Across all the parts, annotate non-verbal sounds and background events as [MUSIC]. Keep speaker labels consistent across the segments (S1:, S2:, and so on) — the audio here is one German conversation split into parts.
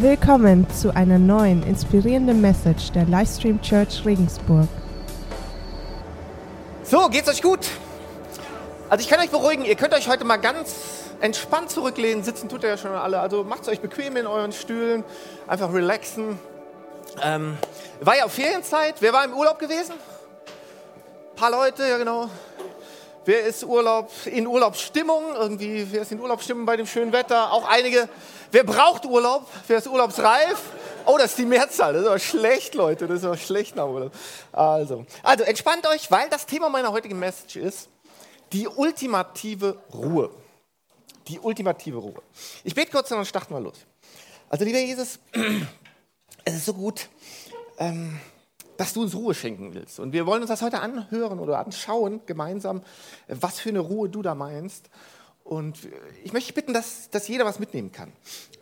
S1: Willkommen zu einer neuen inspirierenden Message der Livestream Church Regensburg.
S2: So, geht's euch gut? Also ich kann euch beruhigen, ihr könnt euch heute mal ganz entspannt zurücklehnen. Sitzen tut ihr ja schon alle. Also macht es euch bequem in euren Stühlen. Einfach relaxen. Ähm, war ja auch Ferienzeit. Wer war im Urlaub gewesen? Ein paar Leute, ja genau. Wer ist Urlaub, in Urlaubsstimmung? Irgendwie, wer ist in Urlaubsstimmung bei dem schönen Wetter? Auch einige. Wer braucht Urlaub? Wer ist urlaubsreif? Oh, das ist die Mehrzahl. Das ist aber schlecht, Leute. Das ist aber schlecht nach Urlaub. Also, also entspannt euch, weil das Thema meiner heutigen Message ist die ultimative Ruhe. Die ultimative Ruhe. Ich bete kurz und dann starten wir los. Also, lieber Jesus, [CLEARS THROAT] es ist so gut, ähm, dass du uns Ruhe schenken willst. Und wir wollen uns das heute anhören oder anschauen, gemeinsam, was für eine Ruhe du da meinst. Und ich möchte bitten, dass, dass jeder was mitnehmen kann.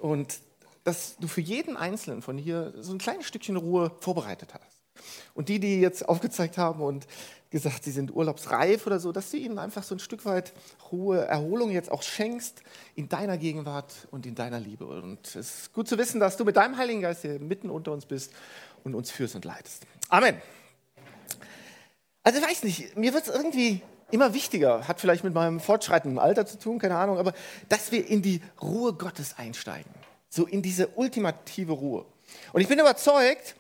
S2: Und dass du für jeden Einzelnen von hier so ein kleines Stückchen Ruhe vorbereitet hast. Und die, die jetzt aufgezeigt haben und gesagt, sie sind urlaubsreif oder so, dass du ihnen einfach so ein Stück weit Ruhe, Erholung jetzt auch schenkst in deiner Gegenwart und in deiner Liebe. Und es ist gut zu wissen, dass du mit deinem Heiligen Geist hier mitten unter uns bist und uns führst und leitest. Amen. Also ich weiß nicht, mir wird es irgendwie immer wichtiger, hat vielleicht mit meinem fortschreitenden Alter zu tun, keine Ahnung, aber dass wir in die Ruhe Gottes einsteigen. So in diese ultimative Ruhe. Und ich bin überzeugt,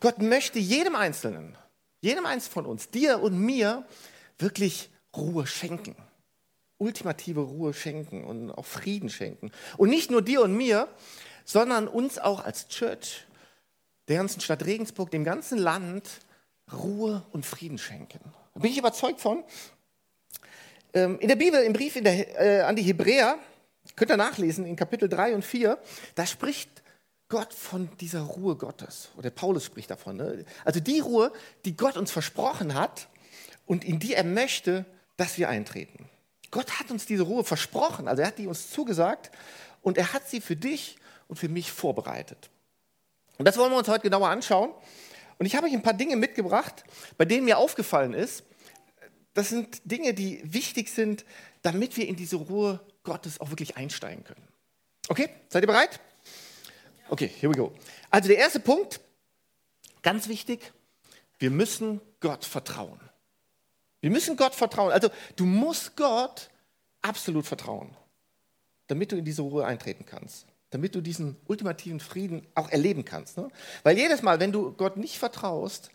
S2: Gott möchte jedem Einzelnen, jedem Einzelnen von uns, dir und mir, wirklich Ruhe schenken. Ultimative Ruhe schenken und auch Frieden schenken. Und nicht nur dir und mir, sondern uns auch als Church, der ganzen Stadt Regensburg, dem ganzen Land Ruhe und Frieden schenken. Da bin ich überzeugt von. Ähm, in der Bibel, im Brief der, äh, an die Hebräer, könnt ihr nachlesen, in Kapitel 3 und 4, da spricht Gott von dieser Ruhe Gottes. Oder Paulus spricht davon. Ne? Also die Ruhe, die Gott uns versprochen hat und in die er möchte, dass wir eintreten. Gott hat uns diese Ruhe versprochen, also er hat die uns zugesagt und er hat sie für dich und für mich vorbereitet. Und das wollen wir uns heute genauer anschauen. Und ich habe euch ein paar Dinge mitgebracht, bei denen mir aufgefallen ist, das sind Dinge, die wichtig sind, damit wir in diese Ruhe Gottes auch wirklich einsteigen können. Okay, seid ihr bereit? Okay, here we go. Also der erste Punkt, ganz wichtig, wir müssen Gott vertrauen. Wir müssen Gott vertrauen. Also du musst Gott absolut vertrauen, damit du in diese Ruhe eintreten kannst damit du diesen ultimativen Frieden auch erleben kannst. Ne? Weil jedes Mal, wenn du Gott nicht vertraust,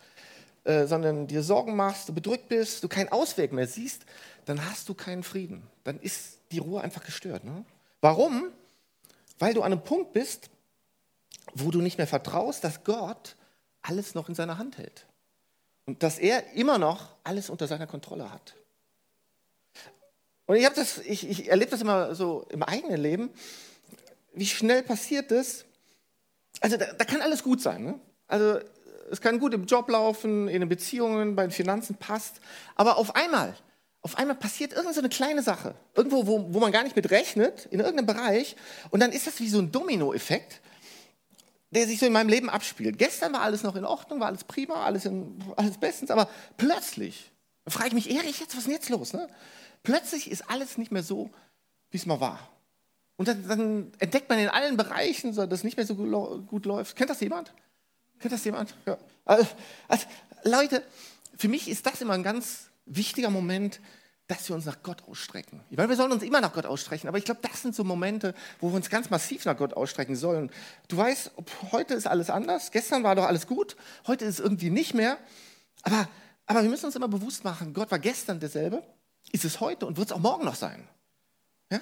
S2: äh, sondern dir Sorgen machst, du bedrückt bist, du keinen Ausweg mehr siehst, dann hast du keinen Frieden. Dann ist die Ruhe einfach gestört. Ne? Warum? Weil du an einem Punkt bist, wo du nicht mehr vertraust, dass Gott alles noch in seiner Hand hält. Und dass er immer noch alles unter seiner Kontrolle hat. Und ich, ich, ich erlebe das immer so im eigenen Leben wie schnell passiert das? Also da, da kann alles gut sein. Ne? Also es kann gut im Job laufen, in den Beziehungen, bei den Finanzen passt. Aber auf einmal, auf einmal passiert irgendeine so kleine Sache. Irgendwo, wo, wo man gar nicht mit rechnet, in irgendeinem Bereich. Und dann ist das wie so ein Dominoeffekt, der sich so in meinem Leben abspielt. Gestern war alles noch in Ordnung, war alles prima, alles, in, alles bestens. Aber plötzlich, frage ich mich, Erich, jetzt, was ist denn jetzt los? Ne? Plötzlich ist alles nicht mehr so, wie es mal war. Und dann, dann, entdeckt man in allen Bereichen, dass es nicht mehr so gut läuft. Kennt das jemand? Kennt das jemand? Ja. Also, also, Leute, für mich ist das immer ein ganz wichtiger Moment, dass wir uns nach Gott ausstrecken. Weil wir sollen uns immer nach Gott ausstrecken, aber ich glaube, das sind so Momente, wo wir uns ganz massiv nach Gott ausstrecken sollen. Du weißt, heute ist alles anders, gestern war doch alles gut, heute ist es irgendwie nicht mehr. Aber, aber wir müssen uns immer bewusst machen, Gott war gestern derselbe, ist es heute und wird es auch morgen noch sein. Ja?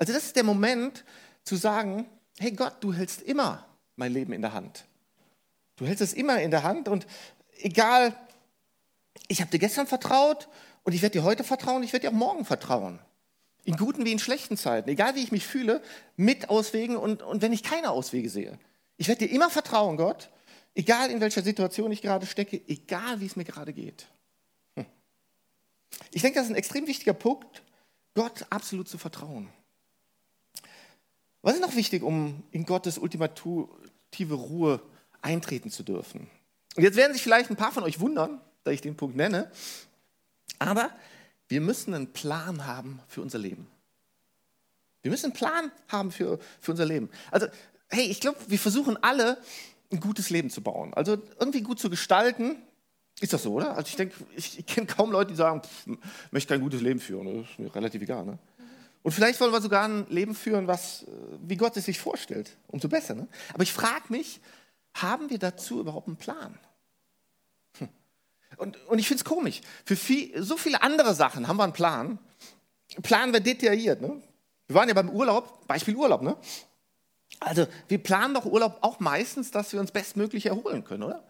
S2: Also das ist der Moment zu sagen, hey Gott, du hältst immer mein Leben in der Hand. Du hältst es immer in der Hand und egal, ich habe dir gestern vertraut und ich werde dir heute vertrauen, ich werde dir auch morgen vertrauen. In guten wie in schlechten Zeiten, egal wie ich mich fühle, mit Auswegen und, und wenn ich keine Auswege sehe. Ich werde dir immer vertrauen, Gott, egal in welcher Situation ich gerade stecke, egal wie es mir gerade geht. Hm. Ich denke, das ist ein extrem wichtiger Punkt, Gott absolut zu vertrauen. Was ist noch wichtig, um in Gottes ultimative Ruhe eintreten zu dürfen? Und jetzt werden sich vielleicht ein paar von euch wundern, da ich den Punkt nenne, aber wir müssen einen Plan haben für unser Leben. Wir müssen einen Plan haben für, für unser Leben. Also, hey, ich glaube, wir versuchen alle, ein gutes Leben zu bauen. Also irgendwie gut zu gestalten. Ist das so, oder? Also ich denke, ich, ich kenne kaum Leute, die sagen, pff, möchte kein gutes Leben führen. Das ist mir relativ egal. Ne? Und vielleicht wollen wir sogar ein Leben führen, was, äh, wie Gott es sich vorstellt. Umso besser. Ne? Aber ich frage mich, haben wir dazu überhaupt einen Plan? Hm. Und, und ich finde es komisch. Für viel, so viele andere Sachen haben wir einen Plan. Planen wir detailliert. Ne? Wir waren ja beim Urlaub, Beispiel Urlaub. Ne? Also wir planen doch Urlaub auch meistens, dass wir uns bestmöglich erholen können, oder?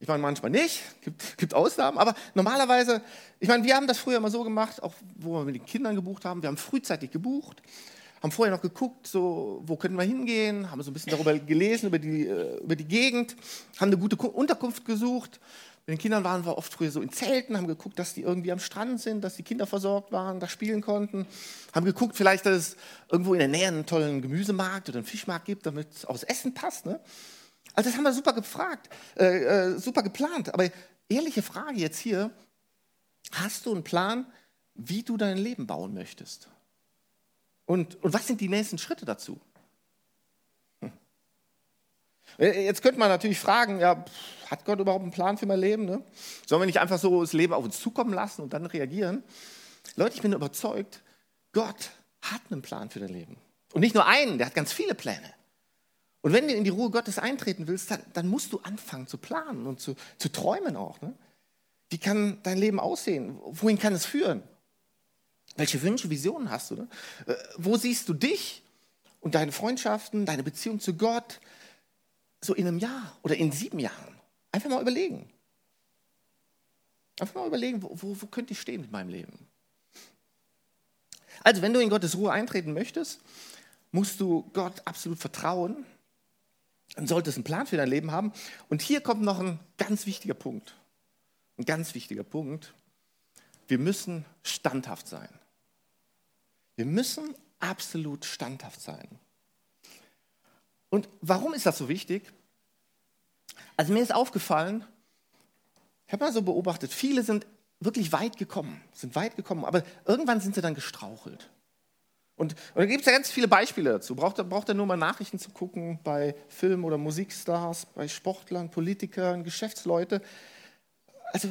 S2: Ich meine, manchmal nicht, gibt, gibt Ausnahmen, aber normalerweise, ich meine, wir haben das früher immer so gemacht, auch wo wir mit den Kindern gebucht haben, wir haben frühzeitig gebucht, haben vorher noch geguckt, so, wo können wir hingehen, haben so ein bisschen darüber gelesen, über die, äh, über die Gegend, haben eine gute Unterkunft gesucht. Mit den Kindern waren wir oft früher so in Zelten, haben geguckt, dass die irgendwie am Strand sind, dass die Kinder versorgt waren, da spielen konnten. Haben geguckt, vielleicht, dass es irgendwo in der Nähe einen tollen Gemüsemarkt oder einen Fischmarkt gibt, damit es aufs Essen passt. Ne? Also das haben wir super gefragt, äh, äh, super geplant. Aber ehrliche Frage jetzt hier, hast du einen Plan, wie du dein Leben bauen möchtest? Und, und was sind die nächsten Schritte dazu? Hm. Äh, jetzt könnte man natürlich fragen, ja, hat Gott überhaupt einen Plan für mein Leben? Ne? Sollen wir nicht einfach so das Leben auf uns zukommen lassen und dann reagieren? Leute, ich bin überzeugt, Gott hat einen Plan für dein Leben. Und nicht nur einen, der hat ganz viele Pläne. Und wenn du in die Ruhe Gottes eintreten willst, dann, dann musst du anfangen zu planen und zu, zu träumen auch. Ne? Wie kann dein Leben aussehen? Wohin kann es führen? Welche Wünsche, Visionen hast du? Ne? Äh, wo siehst du dich und deine Freundschaften, deine Beziehung zu Gott so in einem Jahr oder in sieben Jahren? Einfach mal überlegen. Einfach mal überlegen, wo, wo, wo könnte ich stehen mit meinem Leben? Also, wenn du in Gottes Ruhe eintreten möchtest, musst du Gott absolut vertrauen dann solltest du einen Plan für dein Leben haben. Und hier kommt noch ein ganz wichtiger Punkt. Ein ganz wichtiger Punkt. Wir müssen standhaft sein. Wir müssen absolut standhaft sein. Und warum ist das so wichtig? Also mir ist aufgefallen, ich habe mal so beobachtet, viele sind wirklich weit gekommen, sind weit gekommen, aber irgendwann sind sie dann gestrauchelt. Und, und da gibt es ja ganz viele Beispiele dazu. Braucht, braucht er nur mal Nachrichten zu gucken bei Film- oder Musikstars, bei Sportlern, Politikern, Geschäftsleute. Also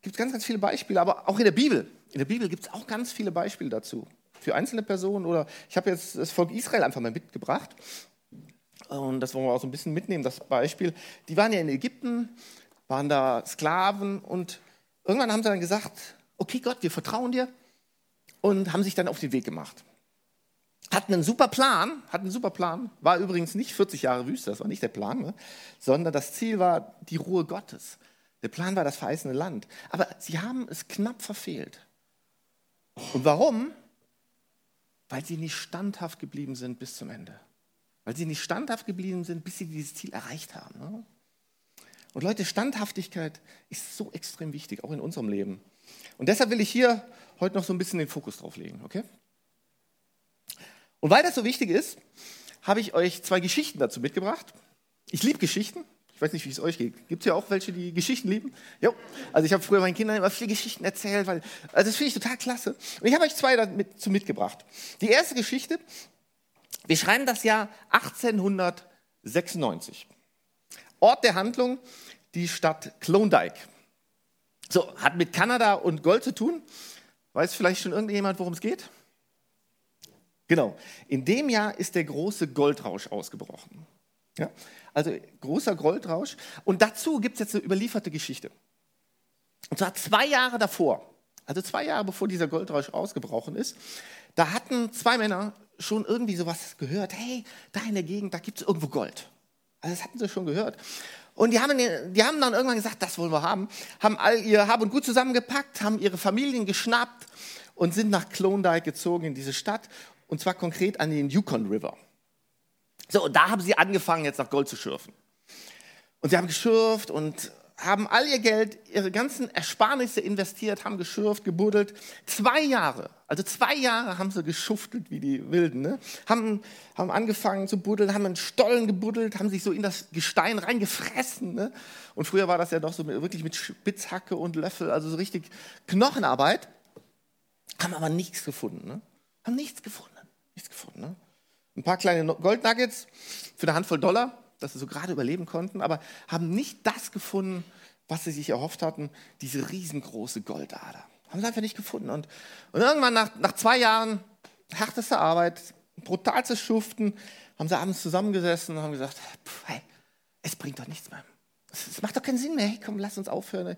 S2: gibt es ganz, ganz viele Beispiele, aber auch in der Bibel. In der Bibel gibt es auch ganz viele Beispiele dazu. Für einzelne Personen oder ich habe jetzt das Volk Israel einfach mal mitgebracht. Und das wollen wir auch so ein bisschen mitnehmen, das Beispiel. Die waren ja in Ägypten, waren da Sklaven und irgendwann haben sie dann gesagt, okay Gott, wir vertrauen dir und haben sich dann auf den Weg gemacht hatten einen super Plan, hatten einen super Plan, war übrigens nicht 40 Jahre Wüste, das war nicht der Plan, ne? sondern das Ziel war die Ruhe Gottes. Der Plan war das verheißene Land. Aber sie haben es knapp verfehlt. Und warum? Weil sie nicht standhaft geblieben sind bis zum Ende. Weil sie nicht standhaft geblieben sind, bis sie dieses Ziel erreicht haben. Ne? Und Leute, Standhaftigkeit ist so extrem wichtig, auch in unserem Leben. Und deshalb will ich hier heute noch so ein bisschen den Fokus drauf legen, okay? Und weil das so wichtig ist, habe ich euch zwei Geschichten dazu mitgebracht. Ich liebe Geschichten. Ich weiß nicht, wie es euch geht. Gibt es ja auch welche, die Geschichten lieben? Jo. Also ich habe früher meinen Kindern immer viele Geschichten erzählt, weil also das finde ich total klasse. Und ich habe euch zwei dazu mitgebracht. Die erste Geschichte, wir schreiben das Jahr 1896. Ort der Handlung, die Stadt Klondike. So, hat mit Kanada und Gold zu tun. Weiß vielleicht schon irgendjemand, worum es geht? Genau. In dem Jahr ist der große Goldrausch ausgebrochen. Ja? Also großer Goldrausch. Und dazu gibt es jetzt eine überlieferte Geschichte. Und zwar zwei Jahre davor, also zwei Jahre bevor dieser Goldrausch ausgebrochen ist, da hatten zwei Männer schon irgendwie sowas gehört. Hey, da in der Gegend, da gibt es irgendwo Gold. Also das hatten sie schon gehört. Und die haben, die haben dann irgendwann gesagt, das wollen wir haben, haben all ihr Hab und Gut zusammengepackt, haben ihre Familien geschnappt und sind nach Klondike gezogen in diese Stadt und zwar konkret an den Yukon River. So, und da haben sie angefangen, jetzt nach Gold zu schürfen. Und sie haben geschürft und haben all ihr Geld, ihre ganzen Ersparnisse investiert, haben geschürft, gebuddelt. Zwei Jahre, also zwei Jahre haben sie geschuftelt wie die Wilden. Ne? Haben, haben angefangen zu buddeln, haben einen Stollen gebuddelt, haben sich so in das Gestein reingefressen. Ne? Und früher war das ja doch so mit, wirklich mit Spitzhacke und Löffel, also so richtig Knochenarbeit. Haben aber nichts gefunden. Ne? Haben nichts gefunden. Nichts gefunden. Ne? Ein paar kleine Goldnuggets für eine Handvoll Dollar, dass sie so gerade überleben konnten, aber haben nicht das gefunden, was sie sich erhofft hatten, diese riesengroße Goldader. Haben sie einfach nicht gefunden. Und, und irgendwann nach, nach zwei Jahren härtester Arbeit, brutalstes Schuften, haben sie abends zusammengesessen und haben gesagt, hey, es bringt doch nichts mehr. Es macht doch keinen Sinn mehr. Hey, komm, lass uns aufhören. Äh,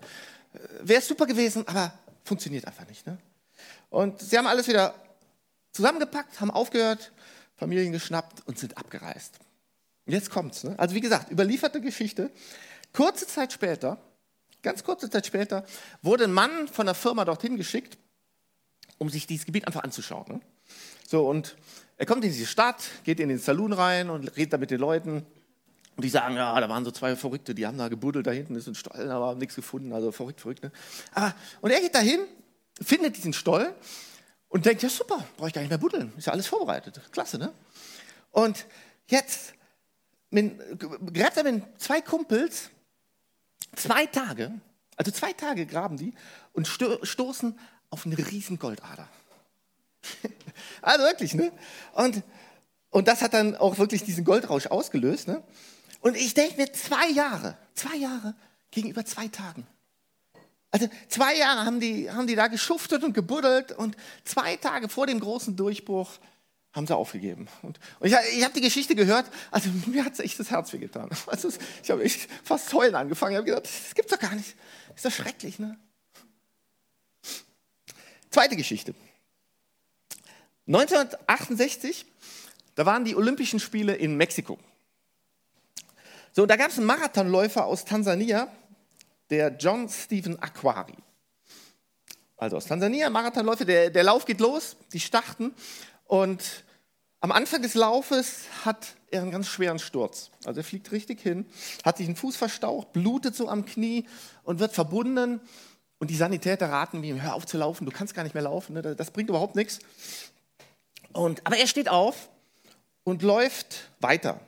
S2: Wäre super gewesen, aber funktioniert einfach nicht. Ne? Und sie haben alles wieder zusammengepackt, haben aufgehört, Familien geschnappt und sind abgereist. Jetzt kommt's. Ne? Also wie gesagt, überlieferte Geschichte. Kurze Zeit später, ganz kurze Zeit später, wurde ein Mann von der Firma dorthin geschickt, um sich dieses Gebiet einfach anzuschauen. Ne? So, und er kommt in diese Stadt, geht in den Saloon rein und redet da mit den Leuten. Und die sagen, ja, da waren so zwei Verrückte, die haben da gebuddelt, da hinten ist ein Stollen, aber haben nichts gefunden, also verrückt, verrückt. Ne? Aber, und er geht dahin, findet diesen Stollen und denkt, ja super, brauche ich gar nicht mehr buddeln, ist ja alles vorbereitet, klasse, ne? Und jetzt mit, gräbt er mit zwei Kumpels zwei Tage, also zwei Tage graben die und stoßen auf eine riesen Goldader. [LAUGHS] also wirklich, ne? Und, und das hat dann auch wirklich diesen Goldrausch ausgelöst, ne? Und ich denke mir, zwei Jahre, zwei Jahre gegenüber zwei Tagen. Also zwei Jahre haben die, haben die da geschuftet und gebuddelt und zwei Tage vor dem großen Durchbruch haben sie aufgegeben. Und, und ich, ich habe die Geschichte gehört, also mir hat es echt das Herz wehgetan. [LAUGHS] Also ich habe fast heulen angefangen. Ich habe gedacht, das gibt's doch gar nicht. Ist doch schrecklich, ne? Zweite Geschichte. 1968, da waren die Olympischen Spiele in Mexiko. So, da gab es einen Marathonläufer aus Tansania, der John Stephen Aquari. Also aus Tansania, Marathonläufer, der, der Lauf geht los, die starten und am Anfang des Laufes hat er einen ganz schweren Sturz. Also er fliegt richtig hin, hat sich einen Fuß verstaucht, blutet so am Knie und wird verbunden. Und die Sanitäter raten ihm, hör auf zu laufen, du kannst gar nicht mehr laufen, ne? das bringt überhaupt nichts. Und, aber er steht auf und läuft weiter.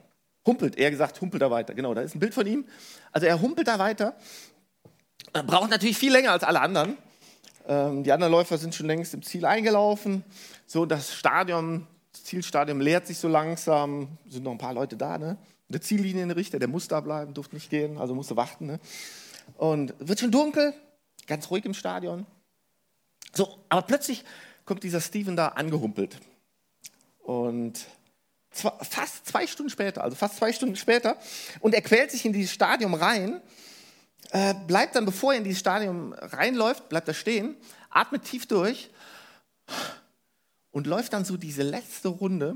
S2: Humpelt, eher gesagt, humpelt er weiter. Genau, da ist ein Bild von ihm. Also er humpelt da weiter. Er braucht natürlich viel länger als alle anderen. Ähm, die anderen Läufer sind schon längst im Ziel eingelaufen. So, das Stadion, das Zielstadion leert sich so langsam. Sind noch ein paar Leute da, ne? Der Ziellinienrichter, der muss da bleiben, durfte nicht gehen, also musste warten. Ne? Und wird schon dunkel, ganz ruhig im Stadion. So, aber plötzlich kommt dieser Steven da angehumpelt. Und fast zwei Stunden später, also fast zwei Stunden später, und er quält sich in dieses Stadion rein, äh, bleibt dann, bevor er in dieses Stadion reinläuft, bleibt er stehen, atmet tief durch und läuft dann so diese letzte Runde,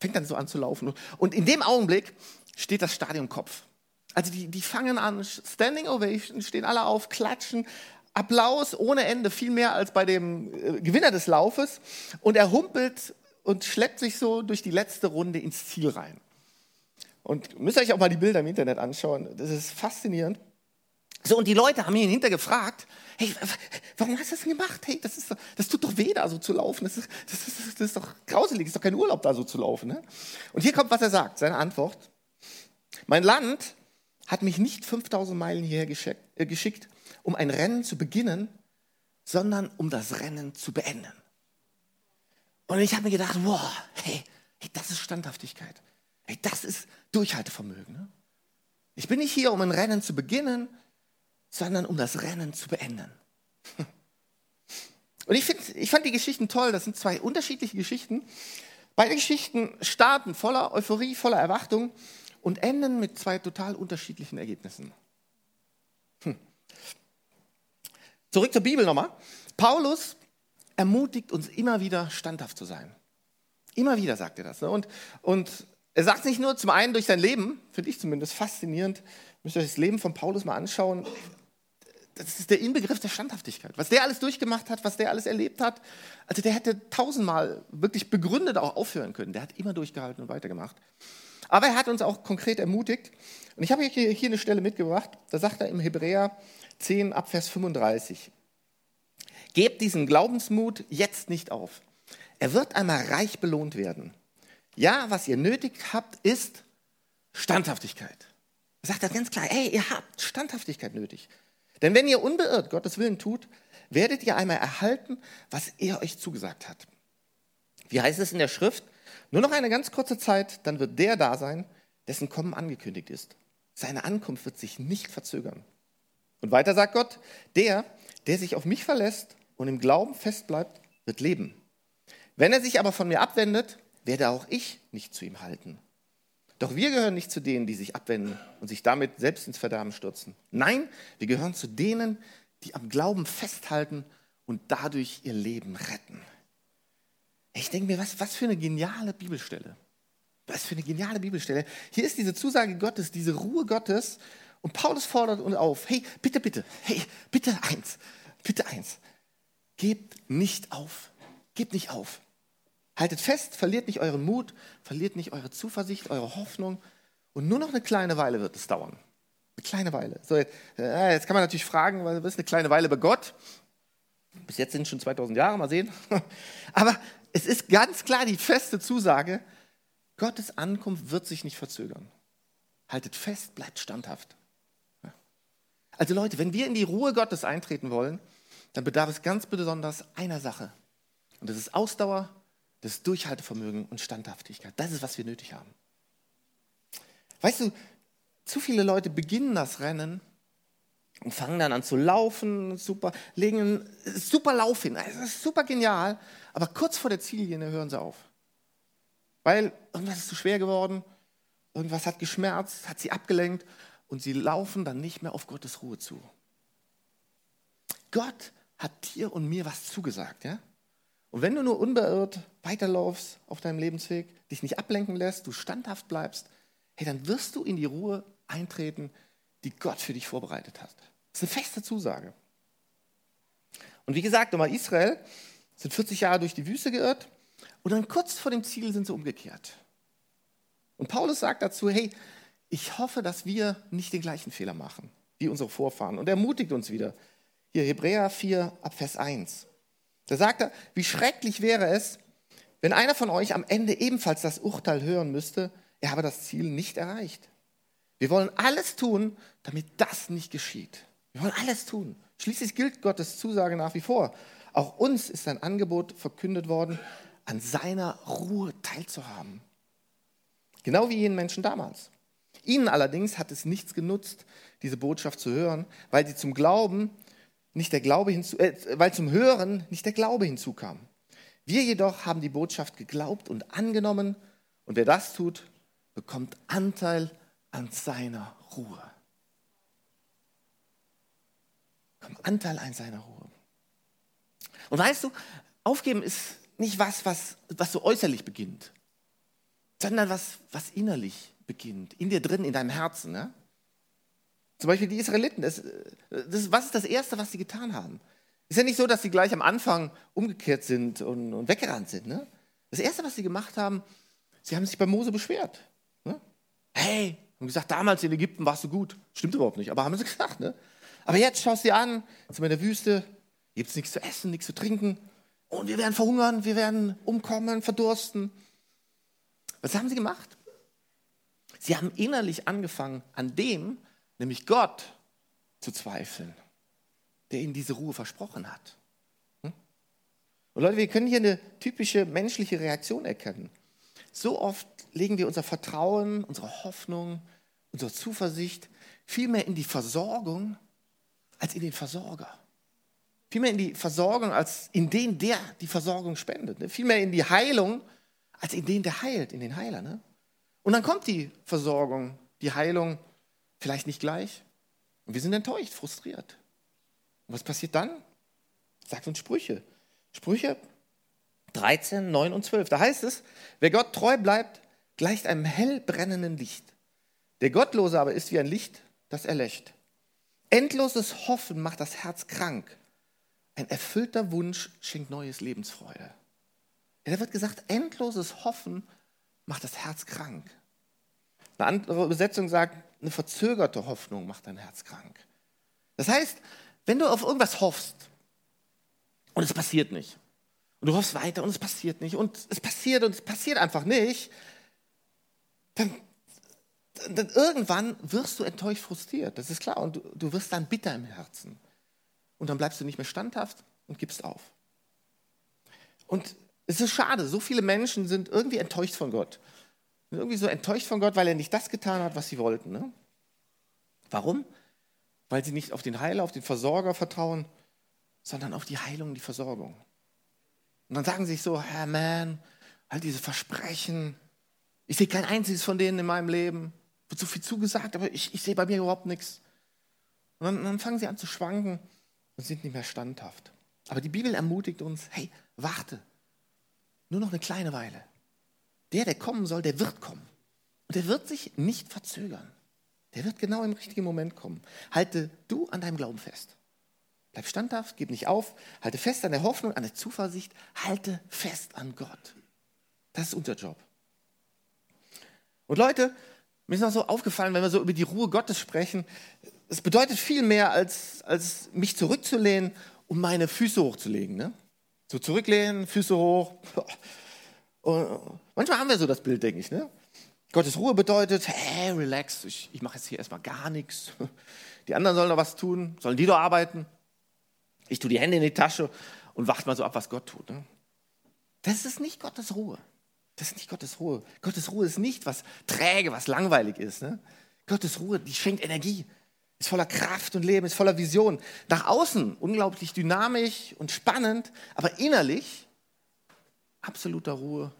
S2: fängt dann so an zu laufen. Und in dem Augenblick steht das Stadion Kopf. Also die, die fangen an, Standing Ovation, stehen alle auf, klatschen, Applaus ohne Ende, viel mehr als bei dem äh, Gewinner des Laufes. Und er humpelt und schleppt sich so durch die letzte Runde ins Ziel rein. Und müsst ihr euch auch mal die Bilder im Internet anschauen. Das ist faszinierend. So, und die Leute haben ihn hinterher gefragt, hey, warum hast du das gemacht? Hey, das, ist das tut doch weh, da so zu laufen. Das ist, das ist, das ist doch grauselig, ist doch kein Urlaub, da so zu laufen. Ne? Und hier kommt, was er sagt, seine Antwort. Mein Land hat mich nicht 5000 Meilen hierher äh, geschickt, um ein Rennen zu beginnen, sondern um das Rennen zu beenden. Und ich habe mir gedacht, wow, hey, hey, das ist Standhaftigkeit. Hey, das ist Durchhaltevermögen. Ne? Ich bin nicht hier, um ein Rennen zu beginnen, sondern um das Rennen zu beenden. Und ich, find, ich fand die Geschichten toll. Das sind zwei unterschiedliche Geschichten. Beide Geschichten starten voller Euphorie, voller Erwartung und enden mit zwei total unterschiedlichen Ergebnissen. Hm. Zurück zur Bibel nochmal. Paulus ermutigt uns immer wieder, standhaft zu sein. Immer wieder sagt er das. Ne? Und, und er sagt es nicht nur zum einen durch sein Leben, finde ich zumindest faszinierend, müsst ihr euch das Leben von Paulus mal anschauen. Das ist der Inbegriff der Standhaftigkeit. Was der alles durchgemacht hat, was der alles erlebt hat. Also der hätte tausendmal wirklich begründet auch aufhören können. Der hat immer durchgehalten und weitergemacht. Aber er hat uns auch konkret ermutigt. Und ich habe hier, hier eine Stelle mitgebracht. Da sagt er im Hebräer 10 ab Vers 35. Gebt diesen Glaubensmut jetzt nicht auf. Er wird einmal reich belohnt werden. Ja, was ihr nötig habt, ist Standhaftigkeit. Er sagt das ganz klar, hey, ihr habt Standhaftigkeit nötig. Denn wenn ihr unbeirrt Gottes Willen tut, werdet ihr einmal erhalten, was er euch zugesagt hat. Wie heißt es in der Schrift? Nur noch eine ganz kurze Zeit, dann wird der da sein, dessen Kommen angekündigt ist. Seine Ankunft wird sich nicht verzögern. Und weiter sagt Gott, der, der sich auf mich verlässt und im Glauben festbleibt, wird leben. Wenn er sich aber von mir abwendet, werde auch ich nicht zu ihm halten. Doch wir gehören nicht zu denen, die sich abwenden und sich damit selbst ins Verderben stürzen. Nein, wir gehören zu denen, die am Glauben festhalten und dadurch ihr Leben retten. Ich denke mir, was, was für eine geniale Bibelstelle. Was für eine geniale Bibelstelle. Hier ist diese Zusage Gottes, diese Ruhe Gottes. Und Paulus fordert uns auf, hey, bitte, bitte, hey, bitte eins, bitte eins. Gebt nicht auf. Gebt nicht auf. Haltet fest, verliert nicht euren Mut, verliert nicht eure Zuversicht, eure Hoffnung. Und nur noch eine kleine Weile wird es dauern. Eine kleine Weile. So, jetzt, äh, jetzt kann man natürlich fragen, was ist eine kleine Weile bei Gott? Bis jetzt sind es schon 2000 Jahre, mal sehen. [LAUGHS] Aber es ist ganz klar die feste Zusage, Gottes Ankunft wird sich nicht verzögern. Haltet fest, bleibt standhaft. Also Leute, wenn wir in die Ruhe Gottes eintreten wollen, dann bedarf es ganz besonders einer Sache. Und das ist Ausdauer das Durchhaltevermögen und Standhaftigkeit. Das ist, was wir nötig haben. Weißt du, zu viele Leute beginnen das Rennen und fangen dann an zu laufen, super, legen einen super Lauf hin. Das ist super genial, aber kurz vor der Ziellinie hören sie auf. Weil irgendwas ist zu schwer geworden, irgendwas hat geschmerzt, hat sie abgelenkt und sie laufen dann nicht mehr auf Gottes Ruhe zu. Gott hat dir und mir was zugesagt, ja? Und wenn du nur unbeirrt weiterlaufst auf deinem Lebensweg, dich nicht ablenken lässt, du standhaft bleibst, hey, dann wirst du in die Ruhe eintreten, die Gott für dich vorbereitet hat. Das ist eine feste Zusage. Und wie gesagt, nochmal Israel sind 40 Jahre durch die Wüste geirrt und dann kurz vor dem Ziel sind sie umgekehrt. Und Paulus sagt dazu, hey, ich hoffe, dass wir nicht den gleichen Fehler machen wie unsere Vorfahren. Und er ermutigt uns wieder. Hier Hebräer 4 ab Vers 1. Da sagt er, wie schrecklich wäre es, wenn einer von euch am Ende ebenfalls das Urteil hören müsste, er habe das Ziel nicht erreicht. Wir wollen alles tun, damit das nicht geschieht. Wir wollen alles tun. Schließlich gilt Gottes Zusage nach wie vor. Auch uns ist ein Angebot verkündet worden, an seiner Ruhe teilzuhaben. Genau wie jenen Menschen damals. Ihnen allerdings hat es nichts genutzt, diese Botschaft zu hören, weil sie zum Glauben nicht der Glaube hinzu, äh, weil zum Hören nicht der Glaube hinzukam. Wir jedoch haben die Botschaft geglaubt und angenommen und wer das tut, bekommt Anteil an seiner Ruhe. Bekommt Anteil an seiner Ruhe. Und weißt du, aufgeben ist nicht was, was, was so äußerlich beginnt, sondern was, was innerlich beginnt, in dir drin, in deinem Herzen. Ne? Zum Beispiel die Israeliten. Das, das, was ist das Erste, was sie getan haben? Ist ja nicht so, dass sie gleich am Anfang umgekehrt sind und, und weggerannt sind. Ne? Das Erste, was sie gemacht haben, sie haben sich bei Mose beschwert. Ne? Hey, haben gesagt, damals in Ägypten warst du gut. Stimmt überhaupt nicht, aber haben sie [LAUGHS] gesagt. Ne? Aber jetzt schaust du dir an, jetzt sind wir in der Wüste, gibt es nichts zu essen, nichts zu trinken. Und wir werden verhungern, wir werden umkommen, verdursten. Was haben sie gemacht? Sie haben innerlich angefangen, an dem, nämlich Gott, zu zweifeln, der ihnen diese Ruhe versprochen hat. Hm? Und Leute, wir können hier eine typische menschliche Reaktion erkennen. So oft legen wir unser Vertrauen, unsere Hoffnung, unsere Zuversicht vielmehr in die Versorgung als in den Versorger. Vielmehr in die Versorgung als in den, der die Versorgung spendet. Ne? Vielmehr in die Heilung als in den, der heilt, in den Heiler. Ne? Und dann kommt die Versorgung, die Heilung Vielleicht nicht gleich. Und wir sind enttäuscht, frustriert. Und was passiert dann? Sagt uns Sprüche. Sprüche 13, 9 und 12. Da heißt es, wer Gott treu bleibt, gleicht einem hell brennenden Licht. Der Gottlose aber ist wie ein Licht, das erlöscht. Endloses Hoffen macht das Herz krank. Ein erfüllter Wunsch schenkt neues Lebensfreude. Ja, da wird gesagt, endloses Hoffen macht das Herz krank. Eine andere Übersetzung sagt, eine verzögerte Hoffnung macht dein Herz krank. Das heißt, wenn du auf irgendwas hoffst und es passiert nicht, und du hoffst weiter und es passiert nicht, und es passiert und es passiert einfach nicht, dann, dann irgendwann wirst du enttäuscht frustriert, das ist klar, und du, du wirst dann bitter im Herzen. Und dann bleibst du nicht mehr standhaft und gibst auf. Und Es ist schade, so viele Menschen sind irgendwie enttäuscht von Gott. Sind irgendwie so enttäuscht von Gott, weil er nicht das getan hat, was sie wollten. Ne? Warum? Weil sie nicht auf den Heiler, auf den Versorger vertrauen, sondern auf die Heilung die Versorgung. Und dann sagen sie sich so, Herr Man, all diese Versprechen, ich sehe kein einziges von denen in meinem Leben, wird so viel zugesagt, aber ich, ich sehe bei mir überhaupt nichts. Und dann, dann fangen sie an zu schwanken und sind nicht mehr standhaft. Aber die Bibel ermutigt uns, hey, warte, nur noch eine kleine Weile. Der, der kommen soll, der wird kommen. Und der wird sich nicht verzögern. Der wird genau im richtigen Moment kommen. Halte du an deinem Glauben fest. Bleib standhaft, gib nicht auf, halte fest an der Hoffnung, an der Zuversicht, halte fest an Gott. Das ist unser Job. Und Leute, mir ist noch so aufgefallen, wenn wir so über die Ruhe Gottes sprechen, es bedeutet viel mehr, als, als mich zurückzulehnen und meine Füße hochzulegen. Ne? So zurücklehnen, Füße hoch. Und manchmal haben wir so das Bild, denke ich. Ne? Gottes Ruhe bedeutet, hey, relax, ich, ich mache jetzt hier erstmal gar nichts. [LAUGHS] Die anderen sollen doch was tun, sollen die doch arbeiten. Ich tue die Hände in die Tasche und warte mal so ab, was Gott tut. Ne? Das ist nicht Gottes Ruhe. Das ist nicht Gottes Ruhe. Gottes Ruhe ist nicht was träge, was langweilig ist. Ne? Gottes Ruhe, die schenkt Energie, ist voller Kraft und Leben, ist voller Vision. Nach außen unglaublich dynamisch und spannend, aber innerlich absoluter Ruhe,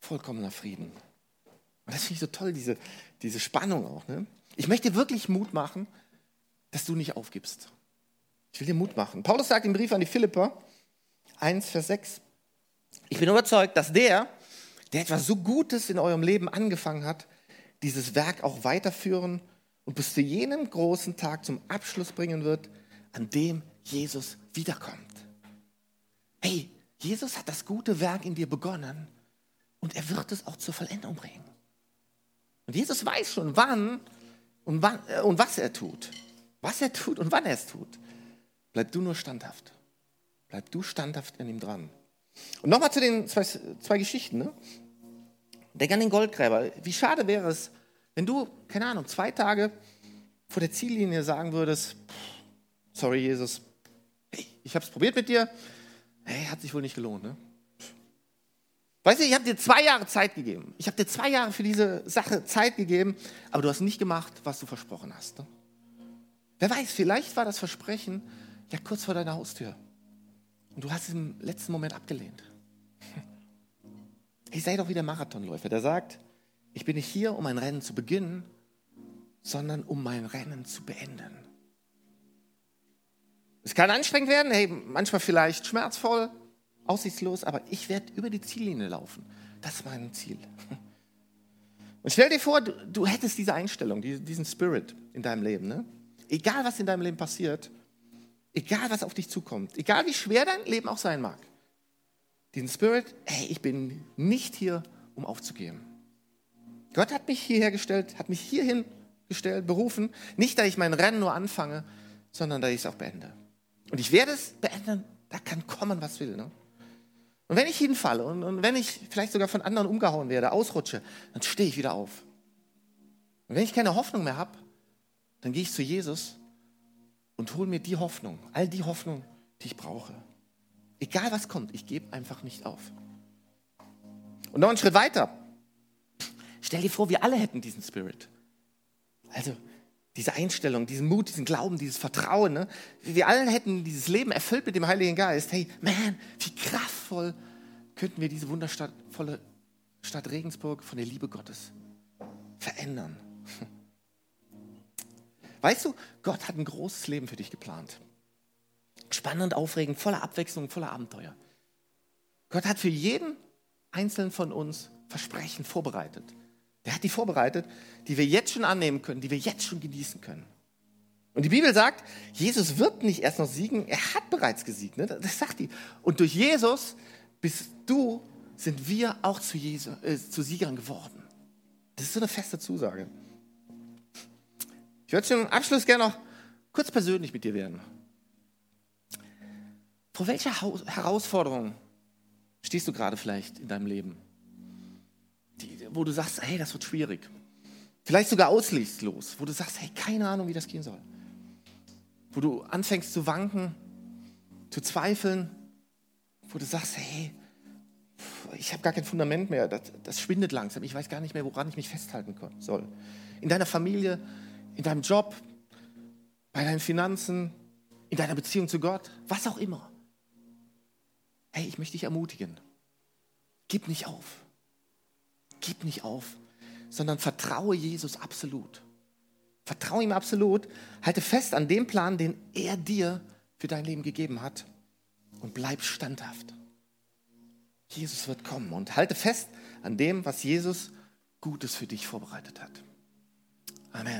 S2: vollkommener Frieden. Und das finde ich so toll, diese, diese Spannung auch. Ne? Ich möchte wirklich Mut machen, dass du nicht aufgibst. Ich will dir Mut machen. Paulus sagt im Brief an die Philipper 1, Vers 6, ich bin überzeugt, dass der, der etwas so Gutes in eurem Leben angefangen hat, dieses Werk auch weiterführen und bis zu jenem großen Tag zum Abschluss bringen wird, an dem Jesus wiederkommt. Hey, Jesus hat das gute Werk in dir begonnen und er wird es auch zur Vollendung bringen. Und Jesus weiß schon, wann und, wann, äh, und was er tut. Was er tut und wann er es tut. Bleib du nur standhaft. Bleib du standhaft an ihm dran. Und nochmal zu den zwei, zwei Geschichten. Ne? Denk an den Goldgräber. Wie schade wäre es, wenn du, keine Ahnung, zwei Tage vor der Ziellinie sagen würdest, sorry Jesus, hey, ich habe es probiert mit dir, hey, hat sich wohl nicht gelohnt. Ne? Weißt du, ich habe dir zwei Jahre Zeit gegeben. Ich habe dir zwei Jahre für diese Sache Zeit gegeben, aber du hast nicht gemacht, was du versprochen hast. Ne? Wer weiß, vielleicht war das Versprechen ja kurz vor deiner Haustür. Und du hast es im letzten Moment abgelehnt. [LAUGHS] Ich sei doch wie der Marathonläufer, der sagt, ich bin nicht hier, um ein Rennen zu beginnen, sondern um mein Rennen zu beenden. Es kann anstrengend werden, hey, manchmal vielleicht schmerzvoll, aussichtslos, aber ich werde über die Ziellinie laufen. Das ist mein Ziel. [LAUGHS] Und stell dir vor, du, du hättest diese Einstellung, diesen Spirit in deinem Leben. Ne? Egal, was in deinem Leben passiert, egal, was auf dich zukommt, egal, wie schwer dein Leben auch sein mag. Diesen Spirit, hey, ich bin nicht hier, um aufzugeben. Gott hat mich hierher gestellt, hat mich hierhin gestellt, berufen. Nicht, dass ich mein Rennen nur anfange, sondern dass ich es auch beende. Und ich werde es beenden, da kann kommen, was will. Ne? Und wenn ich hinfalle und, und wenn ich vielleicht sogar von anderen umgehauen werde, ausrutsche, dann stehe ich wieder auf. Und wenn ich keine Hoffnung mehr habe, dann gehe ich zu Jesus und hole mir die Hoffnung, all die Hoffnung, die ich brauche. Egal was kommt, ich gebe einfach nicht auf. Und noch einen Schritt weiter. Stell dir vor, wir alle hätten diesen Spirit. Also diese Einstellung, diesen Mut, diesen Glauben, dieses Vertrauen. Ne? Wir alle hätten dieses Leben erfüllt mit dem Heiligen Geist. Hey, man, wie kraftvoll könnten wir diese wundervolle Stadt Regensburg von der Liebe Gottes verändern. [LAUGHS] Weißt du, Gott hat ein großes Leben für dich geplant. Spannend, aufregend, voller Abwechslung, voller Abenteuer. Gott hat für jeden einzelnen von uns Versprechen vorbereitet. Der hat die vorbereitet, die wir jetzt schon annehmen können, die wir jetzt schon genießen können. Und die Bibel sagt, Jesus wird nicht erst noch siegen, er hat bereits gesiegt. Ne? Das sagt die. Und durch Jesus bist du, sind wir auch zu, Jesus, äh, zu Siegern geworden. Das ist so eine feste Zusage. Ich würde zum Abschluss gerne noch kurz persönlich mit dir werden. Vor welcher Herausforderung stehst du gerade vielleicht in deinem Leben? Die, wo du sagst, hey, das wird schwierig. Vielleicht sogar aussichtslos, wo du sagst, hey, keine Ahnung, wie das gehen soll. Wo du anfängst zu wanken, zu zweifeln, wo du sagst, hey, ich habe gar kein Fundament mehr, das, das schwindet langsam, ich weiß gar nicht mehr, woran ich mich festhalten soll. In deiner Familie, in deinem Job, bei deinen Finanzen, in deiner Beziehung zu Gott, was auch immer. Hey, ich möchte dich ermutigen. Gib nicht auf. Gib nicht auf, sondern vertraue Jesus absolut. Vertraue ihm absolut. Halte fest an dem Plan, den er dir für dein Leben gegeben hat. Und bleib standhaft. Jesus wird kommen. Und halte fest an dem, was Jesus Gutes für dich vorbereitet hat. Amen.